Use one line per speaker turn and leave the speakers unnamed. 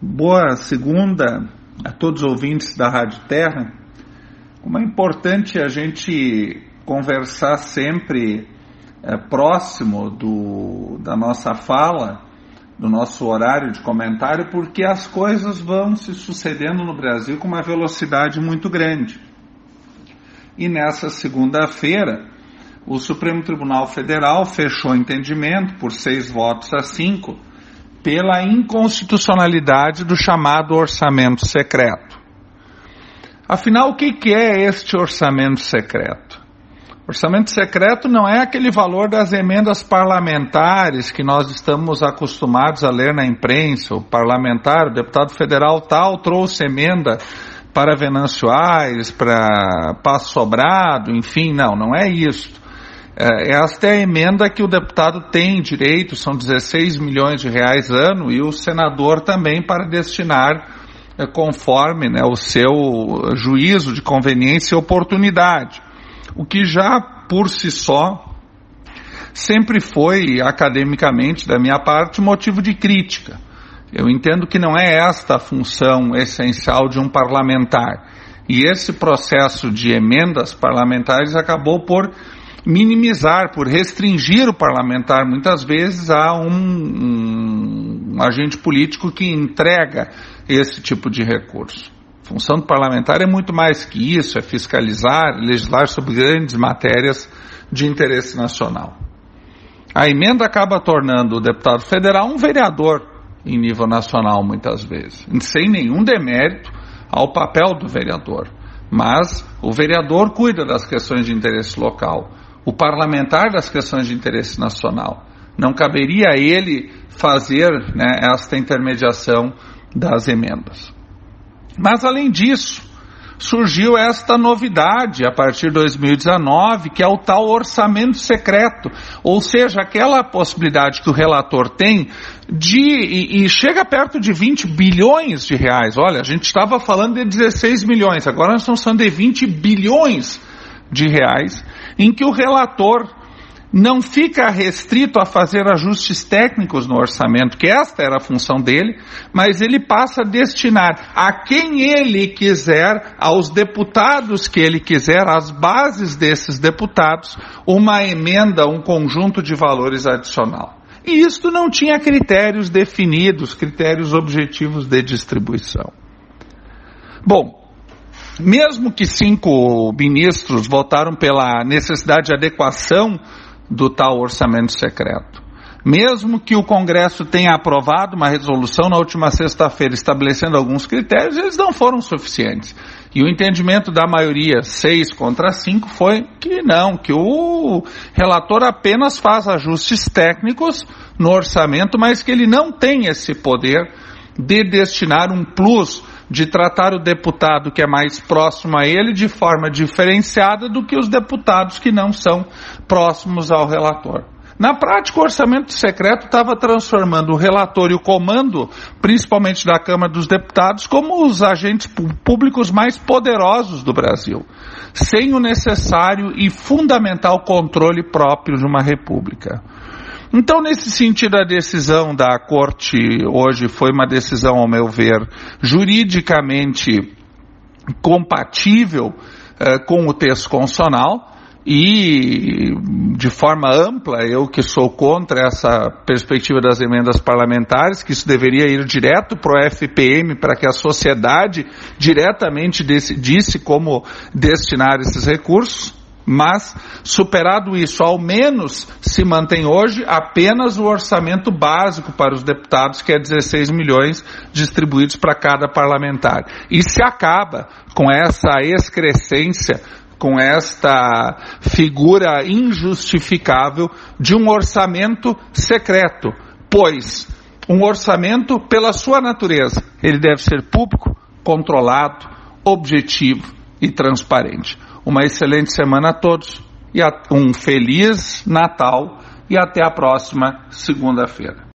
Boa segunda a todos os ouvintes da Rádio Terra. Como é importante a gente conversar sempre é, próximo do, da nossa fala, do nosso horário de comentário, porque as coisas vão se sucedendo no Brasil com uma velocidade muito grande. E nessa segunda-feira, o Supremo Tribunal Federal fechou entendimento por seis votos a cinco pela inconstitucionalidade do chamado orçamento secreto. Afinal, o que é este orçamento secreto? Orçamento secreto não é aquele valor das emendas parlamentares que nós estamos acostumados a ler na imprensa. O parlamentar, o deputado federal tal, trouxe emenda para Venâncio Aires, para Passo Sobrado, enfim, não, não é isso. É, esta é a emenda que o deputado tem direito, são 16 milhões de reais ano, e o senador também para destinar é, conforme né, o seu juízo de conveniência e oportunidade. O que já por si só sempre foi, academicamente, da minha parte, motivo de crítica. Eu entendo que não é esta a função essencial de um parlamentar. E esse processo de emendas parlamentares acabou por minimizar, por restringir o parlamentar muitas vezes a um, um, um agente político que entrega esse tipo de recurso. A função do parlamentar é muito mais que isso, é fiscalizar, legislar sobre grandes matérias de interesse nacional. A emenda acaba tornando o deputado federal um vereador em nível nacional, muitas vezes, sem nenhum demérito ao papel do vereador. Mas o vereador cuida das questões de interesse local o parlamentar das questões de interesse nacional. Não caberia a ele fazer né, esta intermediação das emendas. Mas, além disso, surgiu esta novidade a partir de 2019, que é o tal orçamento secreto, ou seja, aquela possibilidade que o relator tem de, e, e chega perto de 20 bilhões de reais. Olha, a gente estava falando de 16 milhões, agora nós estamos falando de 20 bilhões de reais, em que o relator não fica restrito a fazer ajustes técnicos no orçamento, que esta era a função dele, mas ele passa a destinar a quem ele quiser, aos deputados que ele quiser, às bases desses deputados, uma emenda, um conjunto de valores adicional. E isto não tinha critérios definidos, critérios objetivos de distribuição. Bom, mesmo que cinco ministros votaram pela necessidade de adequação do tal orçamento secreto, mesmo que o Congresso tenha aprovado uma resolução na última sexta-feira estabelecendo alguns critérios, eles não foram suficientes. E o entendimento da maioria, seis contra cinco, foi que não, que o relator apenas faz ajustes técnicos no orçamento, mas que ele não tem esse poder de destinar um plus de tratar o deputado que é mais próximo a ele de forma diferenciada do que os deputados que não são próximos ao relator. Na prática, o orçamento secreto estava transformando o relator e o comando, principalmente da Câmara dos Deputados, como os agentes públicos mais poderosos do Brasil, sem o necessário e fundamental controle próprio de uma república. Então, nesse sentido, a decisão da Corte hoje foi uma decisão, ao meu ver, juridicamente compatível eh, com o texto constitucional e, de forma ampla, eu que sou contra essa perspectiva das emendas parlamentares, que isso deveria ir direto para o FPM, para que a sociedade diretamente decidisse como destinar esses recursos. Mas, superado isso, ao menos se mantém hoje apenas o orçamento básico para os deputados, que é 16 milhões distribuídos para cada parlamentar. E se acaba com essa excrescência com esta figura injustificável de um orçamento secreto, pois um orçamento, pela sua natureza, ele deve ser público, controlado, objetivo e transparente. Uma excelente semana a todos e um feliz Natal e até a próxima segunda-feira.